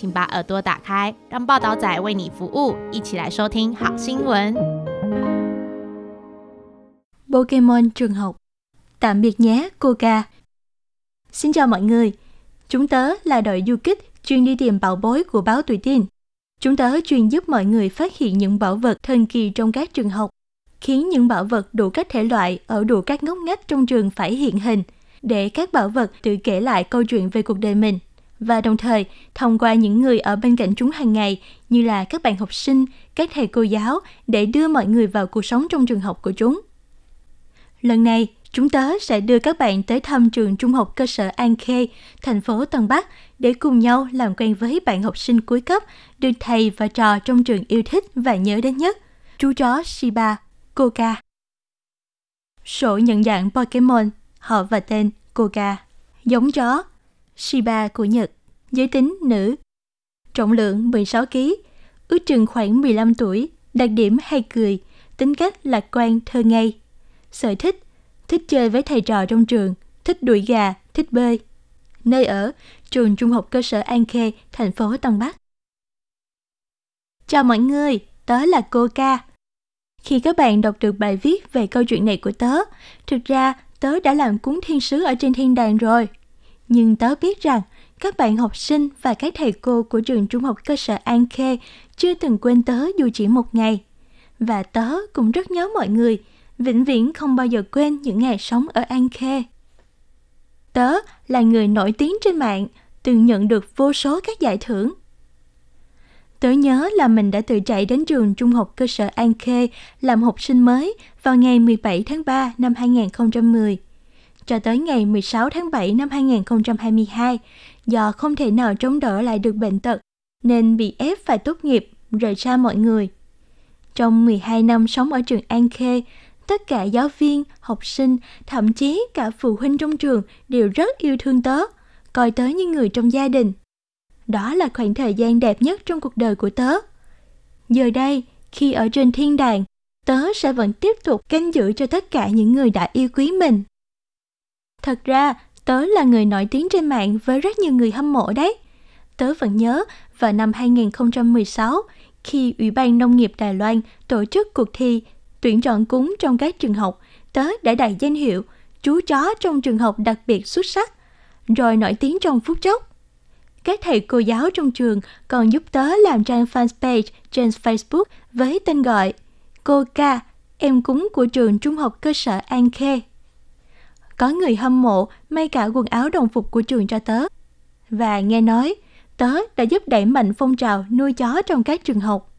请把耳朵打开，让报道仔为你服务，一起来收听好新闻。 Pokemon trường học. Tạm biệt nhé, Coca. Xin chào mọi người. Chúng tớ là đội du kích chuyên đi tìm bảo bối của báo Tuổi Tin. Chúng tớ chuyên giúp mọi người phát hiện những bảo vật thần kỳ trong các trường học, khiến những bảo vật đủ các thể loại ở đủ các ngóc ngách trong trường phải hiện hình, để các bảo vật tự kể lại câu chuyện về cuộc đời mình và đồng thời thông qua những người ở bên cạnh chúng hàng ngày như là các bạn học sinh, các thầy cô giáo để đưa mọi người vào cuộc sống trong trường học của chúng. Lần này, chúng tớ sẽ đưa các bạn tới thăm trường trung học cơ sở An Khê, thành phố Tân Bắc để cùng nhau làm quen với bạn học sinh cuối cấp được thầy và trò trong trường yêu thích và nhớ đến nhất, chú chó Shiba, Koka. Sổ nhận dạng Pokemon, họ và tên Koka, giống chó, Shiba của Nhật, giới tính nữ, trọng lượng 16 kg, ước chừng khoảng 15 tuổi, đặc điểm hay cười, tính cách lạc quan thơ ngây sở thích, thích chơi với thầy trò trong trường, thích đuổi gà, thích bơi. Nơi ở, trường trung học cơ sở An Khê, thành phố Tân Bắc. Chào mọi người, tớ là cô Ca. Khi các bạn đọc được bài viết về câu chuyện này của tớ, thực ra tớ đã làm cuốn thiên sứ ở trên thiên đàng rồi. Nhưng tớ biết rằng các bạn học sinh và các thầy cô của trường trung học cơ sở An Khê chưa từng quên tớ dù chỉ một ngày. Và tớ cũng rất nhớ mọi người, vĩnh viễn không bao giờ quên những ngày sống ở An Khê. Tớ là người nổi tiếng trên mạng, từng nhận được vô số các giải thưởng. Tớ nhớ là mình đã tự chạy đến trường trung học cơ sở An Khê làm học sinh mới vào ngày 17 tháng 3 năm 2010 cho tới ngày 16 tháng 7 năm 2022 do không thể nào chống đỡ lại được bệnh tật nên bị ép phải tốt nghiệp rời xa mọi người. Trong 12 năm sống ở trường An Khê, tất cả giáo viên, học sinh, thậm chí cả phụ huynh trong trường đều rất yêu thương tớ, coi tớ như người trong gia đình. Đó là khoảng thời gian đẹp nhất trong cuộc đời của tớ. Giờ đây, khi ở trên thiên đàng, tớ sẽ vẫn tiếp tục canh giữ cho tất cả những người đã yêu quý mình. Thật ra, tớ là người nổi tiếng trên mạng với rất nhiều người hâm mộ đấy. Tớ vẫn nhớ vào năm 2016, khi Ủy ban Nông nghiệp Đài Loan tổ chức cuộc thi tuyển chọn cúng trong các trường học, tớ đã đạt danh hiệu chú chó trong trường học đặc biệt xuất sắc, rồi nổi tiếng trong phút chốc. Các thầy cô giáo trong trường còn giúp tớ làm trang fanpage trên Facebook với tên gọi Cô Ca, em cúng của trường trung học cơ sở An Khê. Có người hâm mộ may cả quần áo đồng phục của trường cho tớ. Và nghe nói, tớ đã giúp đẩy mạnh phong trào nuôi chó trong các trường học.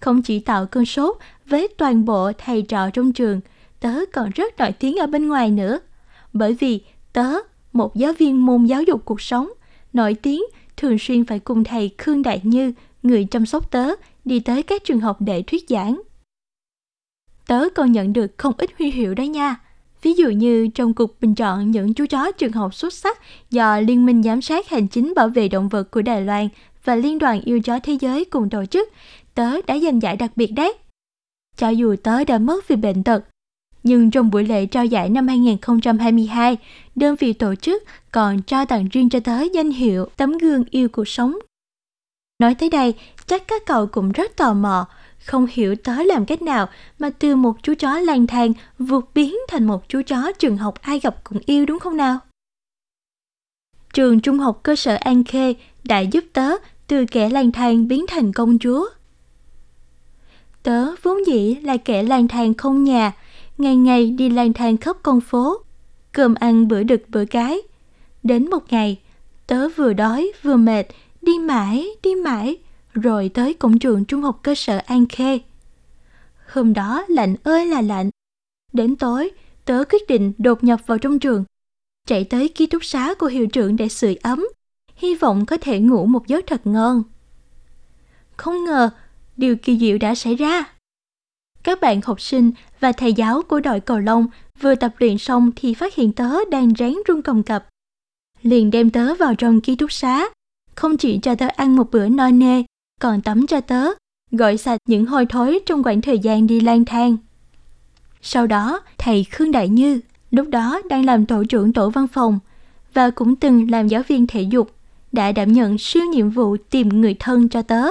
Không chỉ tạo cơn sốt với toàn bộ thầy trò trong trường, tớ còn rất nổi tiếng ở bên ngoài nữa. Bởi vì tớ, một giáo viên môn giáo dục cuộc sống, nổi tiếng thường xuyên phải cùng thầy Khương Đại Như, người chăm sóc tớ, đi tới các trường học để thuyết giảng. Tớ còn nhận được không ít huy hiệu đó nha. Ví dụ như trong cuộc bình chọn những chú chó trường học xuất sắc do Liên minh Giám sát Hành chính Bảo vệ Động vật của Đài Loan và Liên đoàn Yêu chó Thế giới cùng tổ chức, tớ đã giành giải đặc biệt đấy. Cho dù tớ đã mất vì bệnh tật, nhưng trong buổi lễ trao giải năm 2022, đơn vị tổ chức còn trao tặng riêng cho tớ danh hiệu tấm gương yêu cuộc sống. Nói tới đây, chắc các cậu cũng rất tò mò, không hiểu tớ làm cách nào mà từ một chú chó lang thang vượt biến thành một chú chó trường học ai gặp cũng yêu đúng không nào? Trường trung học cơ sở An Khê đã giúp tớ từ kẻ lang thang biến thành công chúa. Tớ vốn dĩ là kẻ lang thang không nhà, ngày ngày đi lang thang khắp con phố, cơm ăn bữa đực bữa cái. Đến một ngày, tớ vừa đói vừa mệt, đi mãi, đi mãi, rồi tới cổng trường trung học cơ sở An Khê. Hôm đó lạnh ơi là lạnh. Đến tối, tớ quyết định đột nhập vào trong trường, chạy tới ký túc xá của hiệu trưởng để sưởi ấm, hy vọng có thể ngủ một giấc thật ngon. Không ngờ, điều kỳ diệu đã xảy ra. Các bạn học sinh và thầy giáo của đội cầu lông vừa tập luyện xong thì phát hiện tớ đang ráng run cầm cập. Liền đem tớ vào trong ký túc xá, không chỉ cho tớ ăn một bữa no nê, còn tắm cho tớ, gọi sạch những hôi thối trong khoảng thời gian đi lang thang. Sau đó, thầy Khương Đại Như, lúc đó đang làm tổ trưởng tổ văn phòng và cũng từng làm giáo viên thể dục, đã đảm nhận siêu nhiệm vụ tìm người thân cho tớ.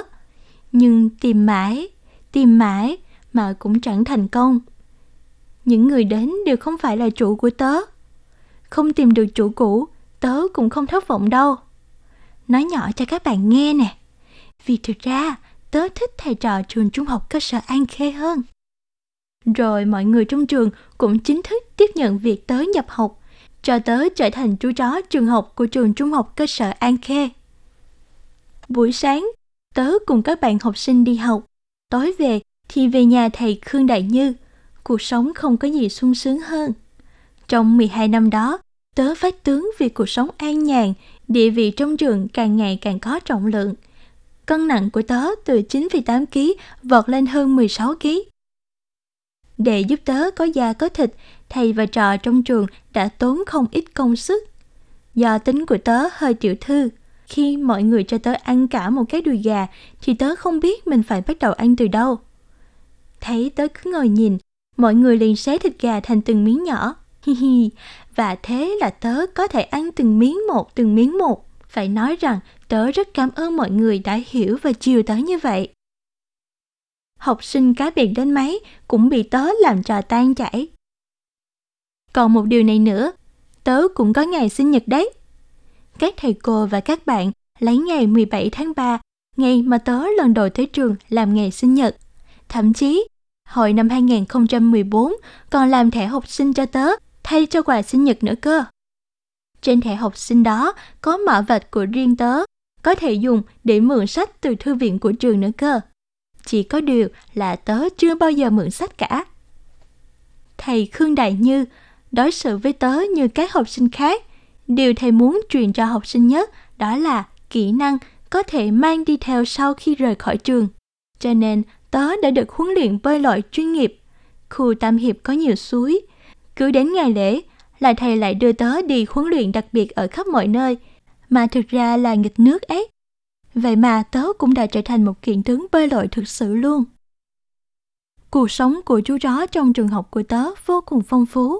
Nhưng tìm mãi, tìm mãi mà cũng chẳng thành công. Những người đến đều không phải là chủ của tớ. Không tìm được chủ cũ, tớ cũng không thất vọng đâu. Nói nhỏ cho các bạn nghe nè. Vì thực ra, tớ thích thầy trò trường trung học cơ sở An Khê hơn. Rồi mọi người trong trường cũng chính thức tiếp nhận việc tớ nhập học, cho tớ trở thành chú chó trường học của trường trung học cơ sở An Khê. Buổi sáng, tớ cùng các bạn học sinh đi học, tối về thì về nhà thầy Khương Đại Như. Cuộc sống không có gì sung sướng hơn. Trong 12 năm đó, tớ phát tướng vì cuộc sống an nhàn, địa vị trong trường càng ngày càng có trọng lượng. Cân nặng của tớ từ 9,8 kg vọt lên hơn 16 kg. Để giúp tớ có da có thịt, thầy và trò trong trường đã tốn không ít công sức. Do tính của tớ hơi tiểu thư, khi mọi người cho tớ ăn cả một cái đùi gà thì tớ không biết mình phải bắt đầu ăn từ đâu. Thấy tớ cứ ngồi nhìn, mọi người liền xé thịt gà thành từng miếng nhỏ. Hi hi, và thế là tớ có thể ăn từng miếng một, từng miếng một. Phải nói rằng tớ rất cảm ơn mọi người đã hiểu và chiều tớ như vậy. Học sinh cá biệt đến mấy cũng bị tớ làm trò tan chảy. Còn một điều này nữa, tớ cũng có ngày sinh nhật đấy. Các thầy cô và các bạn lấy ngày 17 tháng 3, ngày mà tớ lần đầu tới trường làm ngày sinh nhật. Thậm chí, hồi năm 2014 còn làm thẻ học sinh cho tớ thay cho quà sinh nhật nữa cơ. Trên thẻ học sinh đó có mã vạch của riêng tớ, có thể dùng để mượn sách từ thư viện của trường nữa cơ. Chỉ có điều là tớ chưa bao giờ mượn sách cả. Thầy Khương Đại Như đối xử với tớ như các học sinh khác. Điều thầy muốn truyền cho học sinh nhất đó là kỹ năng có thể mang đi theo sau khi rời khỏi trường. Cho nên tớ đã được huấn luyện bơi lội chuyên nghiệp. Khu Tam Hiệp có nhiều suối. Cứ đến ngày lễ là thầy lại đưa tớ đi huấn luyện đặc biệt ở khắp mọi nơi, mà thực ra là nghịch nước ấy. Vậy mà tớ cũng đã trở thành một kiện tướng bơi lội thực sự luôn. Cuộc sống của chú chó trong trường học của tớ vô cùng phong phú.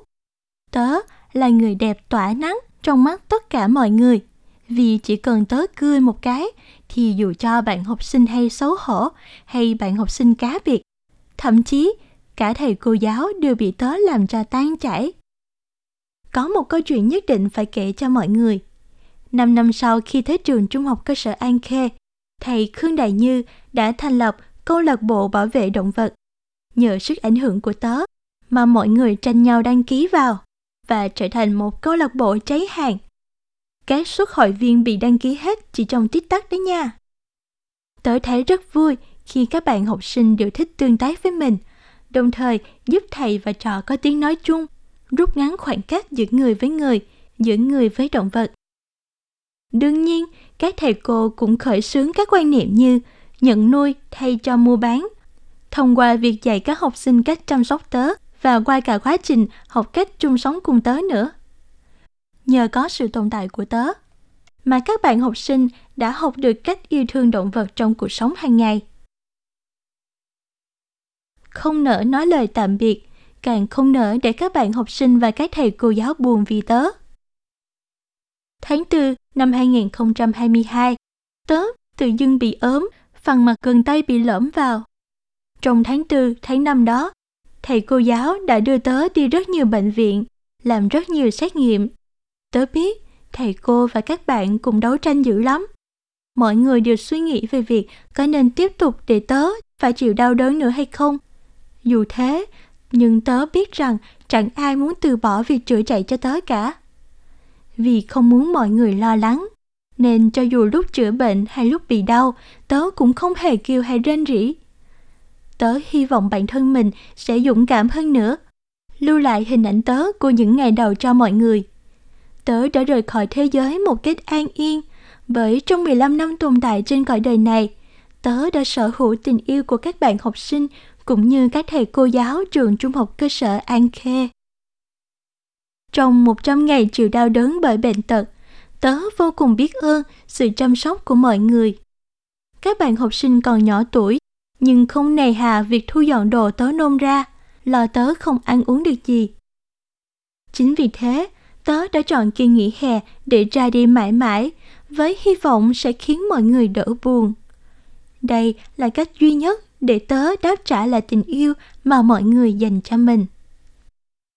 Tớ là người đẹp tỏa nắng trong mắt tất cả mọi người. Vì chỉ cần tớ cười một cái thì dù cho bạn học sinh hay xấu hổ hay bạn học sinh cá biệt, thậm chí cả thầy cô giáo đều bị tớ làm cho tan chảy. Có một câu chuyện nhất định phải kể cho mọi người. Năm năm sau khi tới trường trung học cơ sở An Khê, thầy Khương Đại Như đã thành lập câu lạc bộ bảo vệ động vật. Nhờ sức ảnh hưởng của tớ mà mọi người tranh nhau đăng ký vào và trở thành một câu lạc bộ cháy hàng. Các suất hội viên bị đăng ký hết chỉ trong tích tắc đấy nha. Tớ thấy rất vui khi các bạn học sinh đều thích tương tác với mình, đồng thời giúp thầy và trò có tiếng nói chung, rút ngắn khoảng cách giữa người với người, giữa người với động vật. Đương nhiên, các thầy cô cũng khởi xướng các quan niệm như nhận nuôi thay cho mua bán, thông qua việc dạy các học sinh cách chăm sóc tớ và qua cả quá trình học cách chung sống cùng tớ nữa. Nhờ có sự tồn tại của tớ, mà các bạn học sinh đã học được cách yêu thương động vật trong cuộc sống hàng ngày. Không nỡ nói lời tạm biệt, càng không nỡ để các bạn học sinh và các thầy cô giáo buồn vì tớ. Tháng 4 năm 2022, tớ tự dưng bị ốm, phần mặt gần tay bị lõm vào. Trong tháng 4, tháng 5 đó, thầy cô giáo đã đưa tớ đi rất nhiều bệnh viện, làm rất nhiều xét nghiệm. Tớ biết thầy cô và các bạn cùng đấu tranh dữ lắm. Mọi người đều suy nghĩ về việc có nên tiếp tục để tớ phải chịu đau đớn nữa hay không. Dù thế, nhưng tớ biết rằng chẳng ai muốn từ bỏ việc chữa chạy cho tớ cả. Vì không muốn mọi người lo lắng, nên cho dù lúc chữa bệnh hay lúc bị đau, tớ cũng không hề kêu hay rên rỉ. Tớ hy vọng bản thân mình sẽ dũng cảm hơn nữa, lưu lại hình ảnh tớ của những ngày đầu cho mọi người. Tớ đã rời khỏi thế giới một cách an yên, bởi trong 15 năm tồn tại trên cõi đời này, tớ đã sở hữu tình yêu của các bạn học sinh cũng như các thầy cô giáo trường trung học cơ sở An Khê. Trong 100 ngày chịu đau đớn bởi bệnh tật, tớ vô cùng biết ơn sự chăm sóc của mọi người. Các bạn học sinh còn nhỏ tuổi, nhưng không nề hà việc thu dọn đồ tớ nôn ra, lo tớ không ăn uống được gì. Chính vì thế, tớ đã chọn kỳ nghỉ hè để ra đi mãi mãi, với hy vọng sẽ khiến mọi người đỡ buồn. Đây là cách duy nhất để tớ đáp trả lại tình yêu mà mọi người dành cho mình.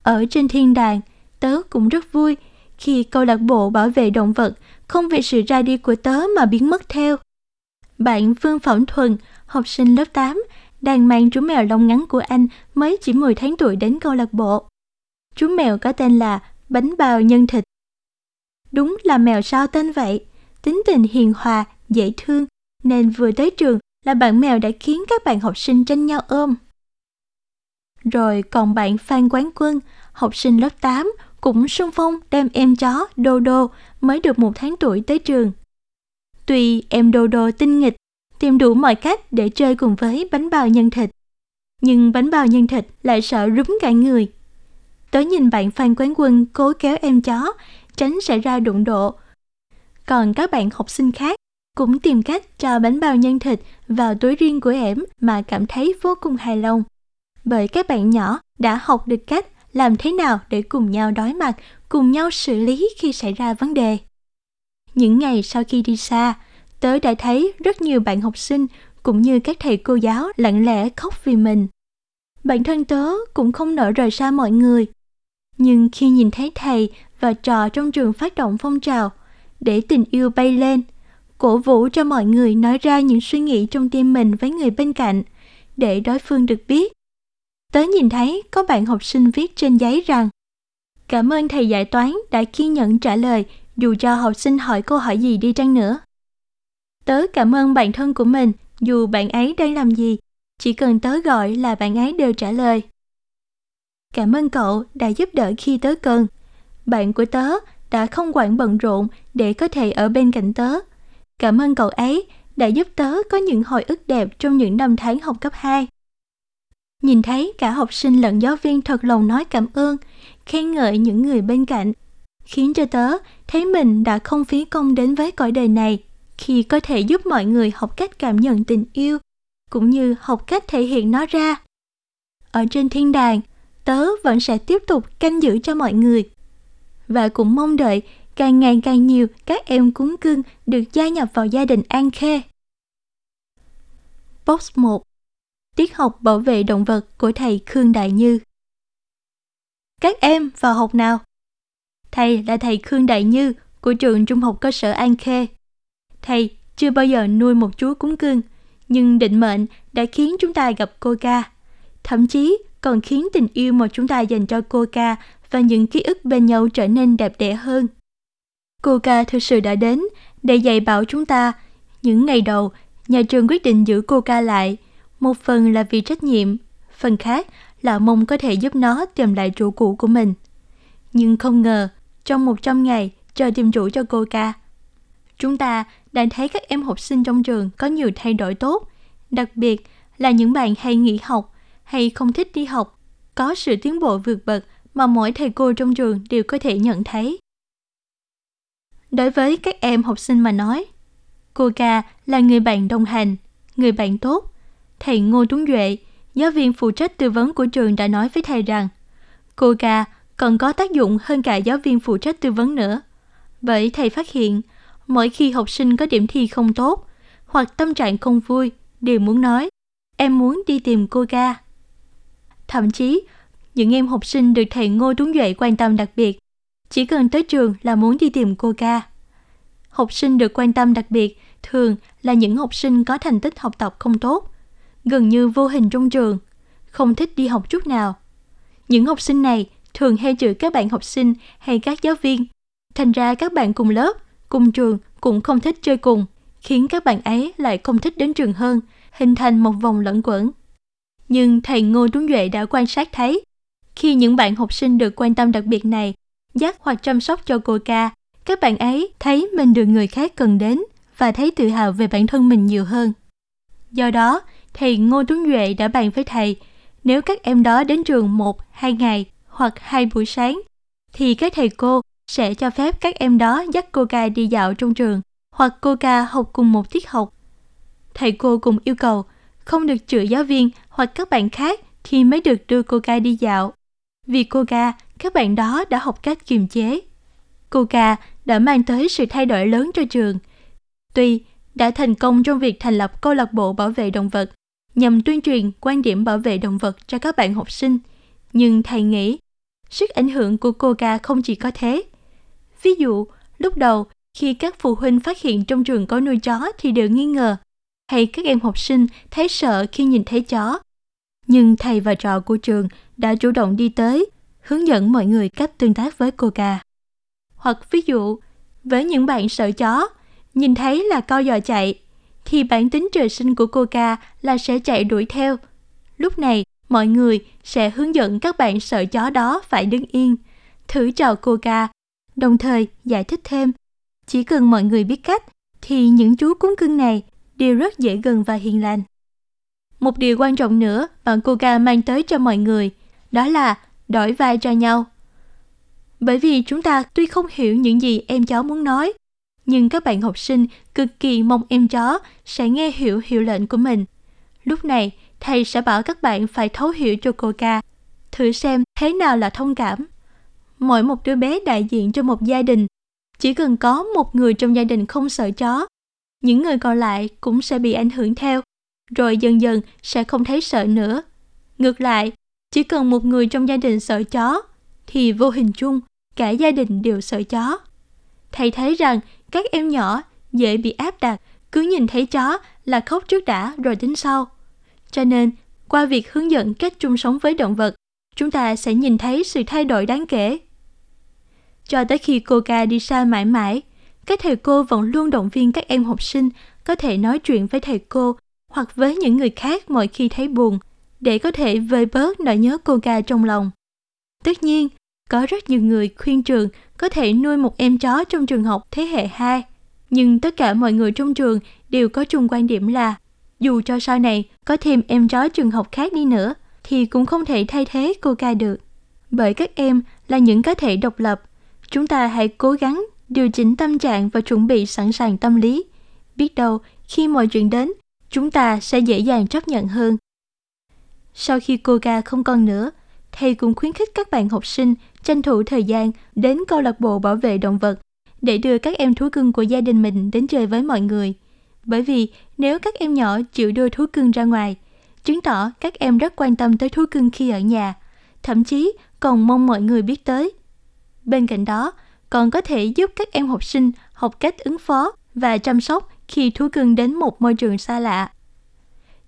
Ở trên thiên đàng, tớ cũng rất vui khi câu lạc bộ bảo vệ động vật không vì sự ra đi của tớ mà biến mất theo. Bạn Phương Phẩm Thuần, học sinh lớp 8, đang mang chú mèo lông ngắn của anh mới chỉ 10 tháng tuổi đến câu lạc bộ. Chú mèo có tên là Bánh Bao Nhân Thịt. Đúng là mèo sao tên vậy, tính tình hiền hòa, dễ thương, nên vừa tới trường là bạn mèo đã khiến các bạn học sinh tranh nhau ôm. Rồi còn bạn Phan Quán Quân, học sinh lớp 8, cũng sung phong đem em chó dodo mới được một tháng tuổi tới trường. Tuy em dodo tinh nghịch, tìm đủ mọi cách để chơi cùng với bánh bao nhân thịt, nhưng bánh bao nhân thịt lại sợ rúm cả người. Tớ nhìn bạn Phan Quán Quân cố kéo em chó, tránh xảy ra đụng độ. Còn các bạn học sinh khác cũng tìm cách cho bánh bao nhân thịt vào túi riêng của em mà cảm thấy vô cùng hài lòng. Bởi các bạn nhỏ đã học được cách làm thế nào để cùng nhau đối mặt, cùng nhau xử lý khi xảy ra vấn đề. Những ngày sau khi đi xa, tớ đã thấy rất nhiều bạn học sinh cũng như các thầy cô giáo lặng lẽ khóc vì mình. Bản thân tớ cũng không nỡ rời xa mọi người. Nhưng khi nhìn thấy thầy và trò trong trường phát động phong trào để tình yêu bay lên, cổ vũ cho mọi người nói ra những suy nghĩ trong tim mình với người bên cạnh để đối phương được biết Tớ nhìn thấy có bạn học sinh viết trên giấy rằng Cảm ơn thầy giải toán đã kiên nhẫn trả lời dù cho học sinh hỏi câu hỏi gì đi chăng nữa. Tớ cảm ơn bạn thân của mình dù bạn ấy đang làm gì, chỉ cần tớ gọi là bạn ấy đều trả lời. Cảm ơn cậu đã giúp đỡ khi tớ cần. Bạn của tớ đã không quản bận rộn để có thể ở bên cạnh tớ. Cảm ơn cậu ấy đã giúp tớ có những hồi ức đẹp trong những năm tháng học cấp 2. Nhìn thấy cả học sinh lẫn giáo viên thật lòng nói cảm ơn, khen ngợi những người bên cạnh, khiến cho tớ thấy mình đã không phí công đến với cõi đời này khi có thể giúp mọi người học cách cảm nhận tình yêu, cũng như học cách thể hiện nó ra. Ở trên thiên đàng, tớ vẫn sẽ tiếp tục canh giữ cho mọi người. Và cũng mong đợi càng ngày càng nhiều các em cúng cưng được gia nhập vào gia đình An Khê. Box 1 tiết học bảo vệ động vật của thầy Khương Đại Như. Các em vào học nào? Thầy là thầy Khương Đại Như của trường Trung học cơ sở An Khê. Thầy chưa bao giờ nuôi một chú cúng cưng, nhưng định mệnh đã khiến chúng ta gặp cô ca. Thậm chí còn khiến tình yêu mà chúng ta dành cho cô ca và những ký ức bên nhau trở nên đẹp đẽ hơn. Cô ca thực sự đã đến để dạy bảo chúng ta. Những ngày đầu, nhà trường quyết định giữ cô ca lại một phần là vì trách nhiệm, phần khác là mong có thể giúp nó tìm lại chủ cũ của mình. Nhưng không ngờ, trong 100 ngày chờ tìm chủ cho cô ca, chúng ta đã thấy các em học sinh trong trường có nhiều thay đổi tốt, đặc biệt là những bạn hay nghỉ học hay không thích đi học, có sự tiến bộ vượt bậc mà mỗi thầy cô trong trường đều có thể nhận thấy. Đối với các em học sinh mà nói, cô ca là người bạn đồng hành, người bạn tốt, thầy Ngô Tuấn Duệ, giáo viên phụ trách tư vấn của trường đã nói với thầy rằng cô ca còn có tác dụng hơn cả giáo viên phụ trách tư vấn nữa. Bởi thầy phát hiện, mỗi khi học sinh có điểm thi không tốt hoặc tâm trạng không vui, đều muốn nói, em muốn đi tìm cô ca. Thậm chí, những em học sinh được thầy Ngô Tuấn Duệ quan tâm đặc biệt, chỉ cần tới trường là muốn đi tìm cô ca. Học sinh được quan tâm đặc biệt thường là những học sinh có thành tích học tập không tốt, gần như vô hình trong trường, không thích đi học chút nào. Những học sinh này thường hay chửi các bạn học sinh hay các giáo viên. Thành ra các bạn cùng lớp, cùng trường cũng không thích chơi cùng, khiến các bạn ấy lại không thích đến trường hơn, hình thành một vòng lẫn quẩn. Nhưng thầy Ngô Tuấn Duệ đã quan sát thấy, khi những bạn học sinh được quan tâm đặc biệt này, dắt hoặc chăm sóc cho cô ca, các bạn ấy thấy mình được người khác cần đến và thấy tự hào về bản thân mình nhiều hơn. Do đó, thầy Ngô Tuấn Duệ đã bàn với thầy, nếu các em đó đến trường một, hai ngày hoặc hai buổi sáng, thì các thầy cô sẽ cho phép các em đó dắt cô ca đi dạo trong trường hoặc cô ca học cùng một tiết học. Thầy cô cùng yêu cầu không được chửi giáo viên hoặc các bạn khác khi mới được đưa cô ca đi dạo. Vì cô ca, các bạn đó đã học cách kiềm chế. Cô ca đã mang tới sự thay đổi lớn cho trường. Tuy đã thành công trong việc thành lập câu lạc bộ bảo vệ động vật nhằm tuyên truyền quan điểm bảo vệ động vật cho các bạn học sinh, nhưng thầy nghĩ sức ảnh hưởng của cô ca không chỉ có thế. Ví dụ, lúc đầu khi các phụ huynh phát hiện trong trường có nuôi chó thì đều nghi ngờ, hay các em học sinh thấy sợ khi nhìn thấy chó. Nhưng thầy và trò của trường đã chủ động đi tới, hướng dẫn mọi người cách tương tác với cô ca. Hoặc ví dụ, với những bạn sợ chó, nhìn thấy là co giò chạy, thì bản tính trời sinh của cô ca là sẽ chạy đuổi theo. Lúc này, mọi người sẽ hướng dẫn các bạn sợ chó đó phải đứng yên, thử chào cô ca, đồng thời giải thích thêm. Chỉ cần mọi người biết cách, thì những chú cún cưng này đều rất dễ gần và hiền lành. Một điều quan trọng nữa bạn cô ca mang tới cho mọi người, đó là đổi vai cho nhau. Bởi vì chúng ta tuy không hiểu những gì em cháu muốn nói, nhưng các bạn học sinh cực kỳ mong em chó sẽ nghe hiểu hiệu lệnh của mình. Lúc này, thầy sẽ bảo các bạn phải thấu hiểu cho cô ca, thử xem thế nào là thông cảm. Mỗi một đứa bé đại diện cho một gia đình, chỉ cần có một người trong gia đình không sợ chó, những người còn lại cũng sẽ bị ảnh hưởng theo, rồi dần dần sẽ không thấy sợ nữa. Ngược lại, chỉ cần một người trong gia đình sợ chó, thì vô hình chung cả gia đình đều sợ chó. Thầy thấy rằng các em nhỏ dễ bị áp đặt, cứ nhìn thấy chó là khóc trước đã rồi tính sau. Cho nên, qua việc hướng dẫn cách chung sống với động vật, chúng ta sẽ nhìn thấy sự thay đổi đáng kể. Cho tới khi cô ca đi xa mãi mãi, các thầy cô vẫn luôn động viên các em học sinh có thể nói chuyện với thầy cô hoặc với những người khác mỗi khi thấy buồn, để có thể vơi bớt nỗi nhớ cô ca trong lòng. Tất nhiên, có rất nhiều người khuyên trường có thể nuôi một em chó trong trường học thế hệ 2. Nhưng tất cả mọi người trong trường đều có chung quan điểm là dù cho sau này có thêm em chó trường học khác đi nữa thì cũng không thể thay thế cô ca được. Bởi các em là những cá thể độc lập, chúng ta hãy cố gắng điều chỉnh tâm trạng và chuẩn bị sẵn sàng tâm lý. Biết đâu khi mọi chuyện đến, chúng ta sẽ dễ dàng chấp nhận hơn. Sau khi cô ca không còn nữa, thầy cũng khuyến khích các bạn học sinh tranh thủ thời gian đến câu lạc bộ bảo vệ động vật để đưa các em thú cưng của gia đình mình đến chơi với mọi người. Bởi vì nếu các em nhỏ chịu đưa thú cưng ra ngoài, chứng tỏ các em rất quan tâm tới thú cưng khi ở nhà, thậm chí còn mong mọi người biết tới. Bên cạnh đó, còn có thể giúp các em học sinh học cách ứng phó và chăm sóc khi thú cưng đến một môi trường xa lạ.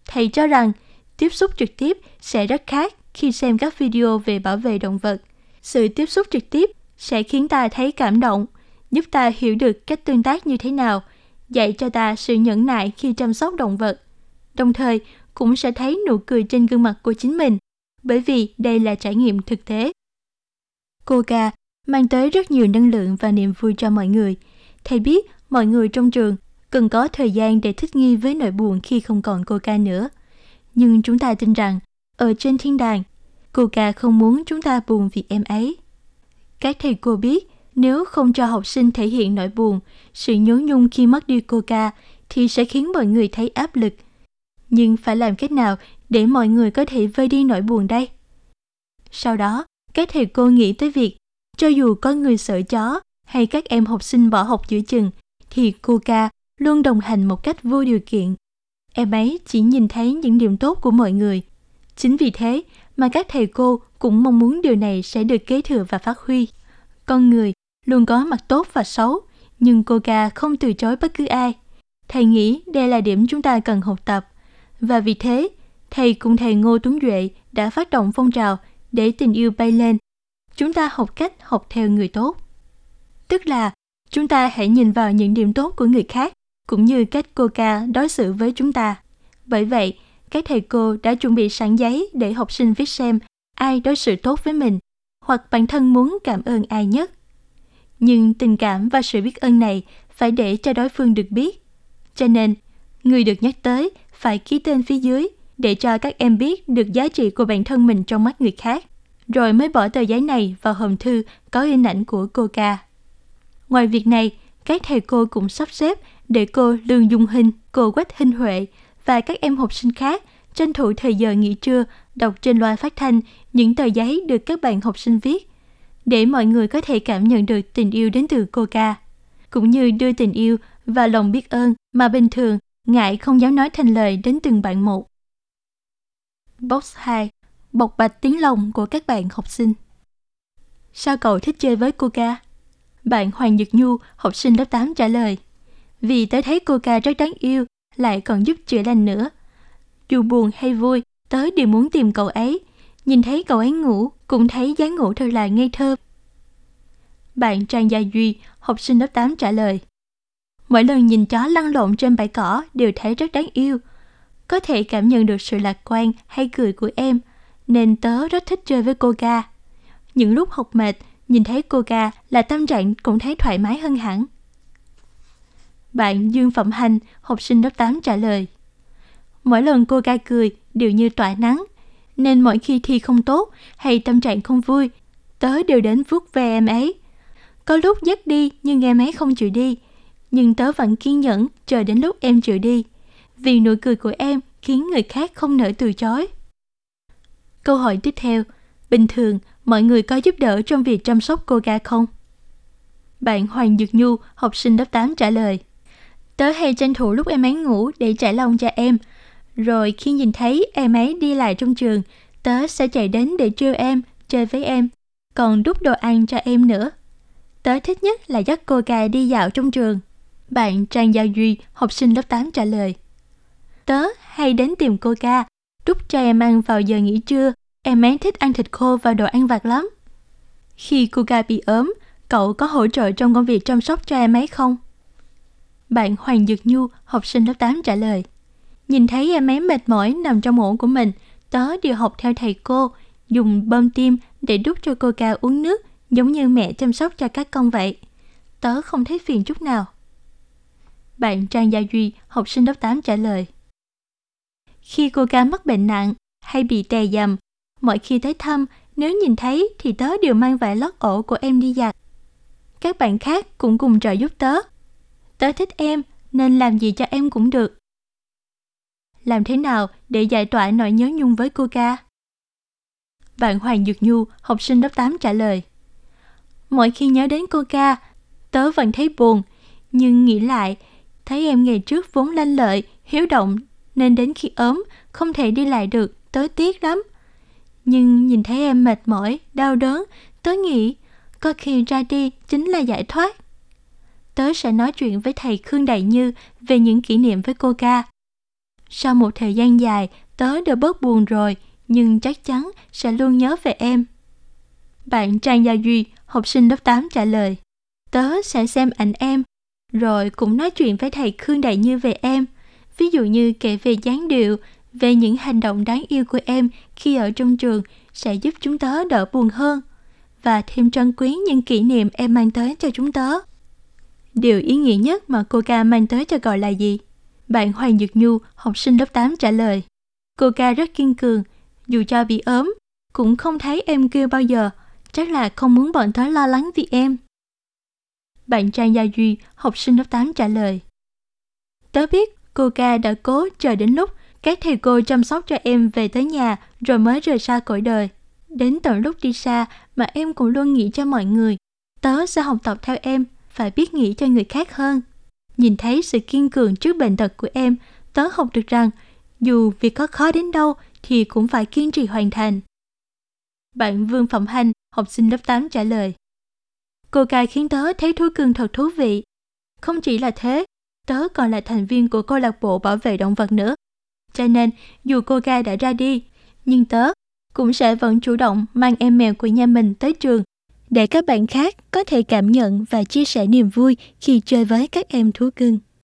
Thầy cho rằng tiếp xúc trực tiếp sẽ rất khác khi xem các video về bảo vệ động vật. Sự tiếp xúc trực tiếp sẽ khiến ta thấy cảm động, giúp ta hiểu được cách tương tác như thế nào, dạy cho ta sự nhẫn nại khi chăm sóc động vật. Đồng thời, cũng sẽ thấy nụ cười trên gương mặt của chính mình, bởi vì đây là trải nghiệm thực tế. Cô ca mang tới rất nhiều năng lượng và niềm vui cho mọi người. Thầy biết mọi người trong trường cần có thời gian để thích nghi với nỗi buồn khi không còn cô ca nữa. Nhưng chúng ta tin rằng, ở trên thiên đàng, cô ca không muốn chúng ta buồn vì em ấy. Các thầy cô biết, nếu không cho học sinh thể hiện nỗi buồn, sự nhớ nhung khi mất đi cô ca, thì sẽ khiến mọi người thấy áp lực. Nhưng phải làm cách nào để mọi người có thể vơi đi nỗi buồn đây? Sau đó, các thầy cô nghĩ tới việc, cho dù có người sợ chó hay các em học sinh bỏ học giữa chừng, thì cô ca luôn đồng hành một cách vô điều kiện. Em ấy chỉ nhìn thấy những điểm tốt của mọi người. Chính vì thế mà các thầy cô cũng mong muốn điều này sẽ được kế thừa và phát huy. Con người luôn có mặt tốt và xấu, nhưng cô ca không từ chối bất cứ ai. Thầy nghĩ đây là điểm chúng ta cần học tập. Và vì thế, thầy cùng thầy Ngô Tuấn Duệ đã phát động phong trào để tình yêu bay lên. Chúng ta học cách học theo người tốt. Tức là chúng ta hãy nhìn vào những điểm tốt của người khác cũng như cách cô ca đối xử với chúng ta. Bởi vậy, các thầy cô đã chuẩn bị sẵn giấy để học sinh viết xem ai đối xử tốt với mình hoặc bản thân muốn cảm ơn ai nhất. Nhưng tình cảm và sự biết ơn này phải để cho đối phương được biết. Cho nên, người được nhắc tới phải ký tên phía dưới để cho các em biết được giá trị của bản thân mình trong mắt người khác, rồi mới bỏ tờ giấy này vào hòm thư có hình ảnh của cô ca. Ngoài việc này, các thầy cô cũng sắp xếp để cô Lương Dung Hình, cô Quách Hinh Huệ và các em học sinh khác tranh thủ thời giờ nghỉ trưa đọc trên loa phát thanh những tờ giấy được các bạn học sinh viết để mọi người có thể cảm nhận được tình yêu đến từ cô ca cũng như đưa tình yêu và lòng biết ơn mà bình thường ngại không dám nói thành lời đến từng bạn một. Box 2. Bộc bạch tiếng lòng của các bạn học sinh Sao cậu thích chơi với cô ca? Bạn Hoàng Nhật Nhu, học sinh lớp 8 trả lời. Vì tớ thấy cô ca rất đáng yêu, lại còn giúp chữa lành nữa. Dù buồn hay vui, tớ đều muốn tìm cậu ấy. Nhìn thấy cậu ấy ngủ, cũng thấy dáng ngủ thật là ngây thơ. Bạn Trang Gia Duy, học sinh lớp 8 trả lời. Mỗi lần nhìn chó lăn lộn trên bãi cỏ đều thấy rất đáng yêu. Có thể cảm nhận được sự lạc quan hay cười của em, nên tớ rất thích chơi với cô ca. Những lúc học mệt, nhìn thấy cô ca là tâm trạng cũng thấy thoải mái hơn hẳn. Bạn Dương Phẩm Hành, học sinh lớp 8 trả lời. Mỗi lần cô gai cười đều như tỏa nắng, nên mỗi khi thi không tốt hay tâm trạng không vui, tớ đều đến vuốt ve em ấy. Có lúc dắt đi nhưng em ấy không chịu đi, nhưng tớ vẫn kiên nhẫn chờ đến lúc em chịu đi, vì nụ cười của em khiến người khác không nỡ từ chối. Câu hỏi tiếp theo, bình thường mọi người có giúp đỡ trong việc chăm sóc cô ga không? Bạn Hoàng Dược Nhu, học sinh lớp 8 trả lời. Tớ hay tranh thủ lúc em ấy ngủ để trải lòng cho em. Rồi khi nhìn thấy em ấy đi lại trong trường, tớ sẽ chạy đến để trêu em, chơi với em, còn đút đồ ăn cho em nữa. Tớ thích nhất là dắt cô ca đi dạo trong trường. Bạn Trang Giao Duy, học sinh lớp 8 trả lời. Tớ hay đến tìm cô ca, đút cho em ăn vào giờ nghỉ trưa. Em ấy thích ăn thịt khô và đồ ăn vặt lắm. Khi cô ca bị ốm, cậu có hỗ trợ trong công việc chăm sóc cho em ấy không? Bạn Hoàng Dược Nhu, học sinh lớp 8 trả lời. Nhìn thấy em ấy mệt mỏi nằm trong ổ của mình, tớ đều học theo thầy cô, dùng bơm tim để đút cho cô ca uống nước giống như mẹ chăm sóc cho các con vậy. Tớ không thấy phiền chút nào. Bạn Trang Gia Duy, học sinh lớp 8 trả lời. Khi cô ca mắc bệnh nặng hay bị tè dầm, mọi khi tới thăm, nếu nhìn thấy thì tớ đều mang vải lót ổ của em đi giặt. Các bạn khác cũng cùng trợ giúp tớ. Tớ thích em, nên làm gì cho em cũng được. Làm thế nào để giải tỏa nỗi nhớ nhung với cô ca? Bạn Hoàng Dược Nhu, học sinh lớp 8 trả lời. Mỗi khi nhớ đến cô ca, tớ vẫn thấy buồn, nhưng nghĩ lại, thấy em ngày trước vốn lanh lợi, hiếu động, nên đến khi ốm, không thể đi lại được, tớ tiếc lắm. Nhưng nhìn thấy em mệt mỏi, đau đớn, tớ nghĩ, có khi ra đi chính là giải thoát. Sẽ nói chuyện với thầy Khương Đại Như về những kỷ niệm với cô ca. Sau một thời gian dài, tớ đã bớt buồn rồi, nhưng chắc chắn sẽ luôn nhớ về em. Bạn Trang Gia Duy, học sinh lớp 8 trả lời. Tớ sẽ xem ảnh em, rồi cũng nói chuyện với thầy Khương Đại Như về em. Ví dụ như kể về dáng điệu, về những hành động đáng yêu của em khi ở trong trường sẽ giúp chúng tớ đỡ buồn hơn và thêm trân quý những kỷ niệm em mang tới cho chúng tớ. Điều ý nghĩa nhất mà cô ca mang tới cho gọi là gì? Bạn Hoàng Dược Nhu, học sinh lớp 8 trả lời. Cô ca rất kiên cường, dù cho bị ốm, cũng không thấy em kêu bao giờ, chắc là không muốn bọn tớ lo lắng vì em. Bạn Trang Gia Duy, học sinh lớp 8 trả lời. Tớ biết cô ca đã cố chờ đến lúc các thầy cô chăm sóc cho em về tới nhà rồi mới rời xa cõi đời. Đến tận lúc đi xa mà em cũng luôn nghĩ cho mọi người. Tớ sẽ học tập theo em, phải biết nghĩ cho người khác hơn. Nhìn thấy sự kiên cường trước bệnh tật của em, tớ học được rằng dù việc có khó đến đâu thì cũng phải kiên trì hoàn thành. Bạn Vương Phẩm Hành, học sinh lớp 8 trả lời. Cô ca khiến tớ thấy thú cưng thật thú vị. Không chỉ là thế, tớ còn là thành viên của câu lạc bộ bảo vệ động vật nữa. Cho nên, dù cô ca đã ra đi, nhưng tớ cũng sẽ vẫn chủ động mang em mèo của nhà mình tới trường để các bạn khác có thể cảm nhận và chia sẻ niềm vui khi chơi với các em thú cưng.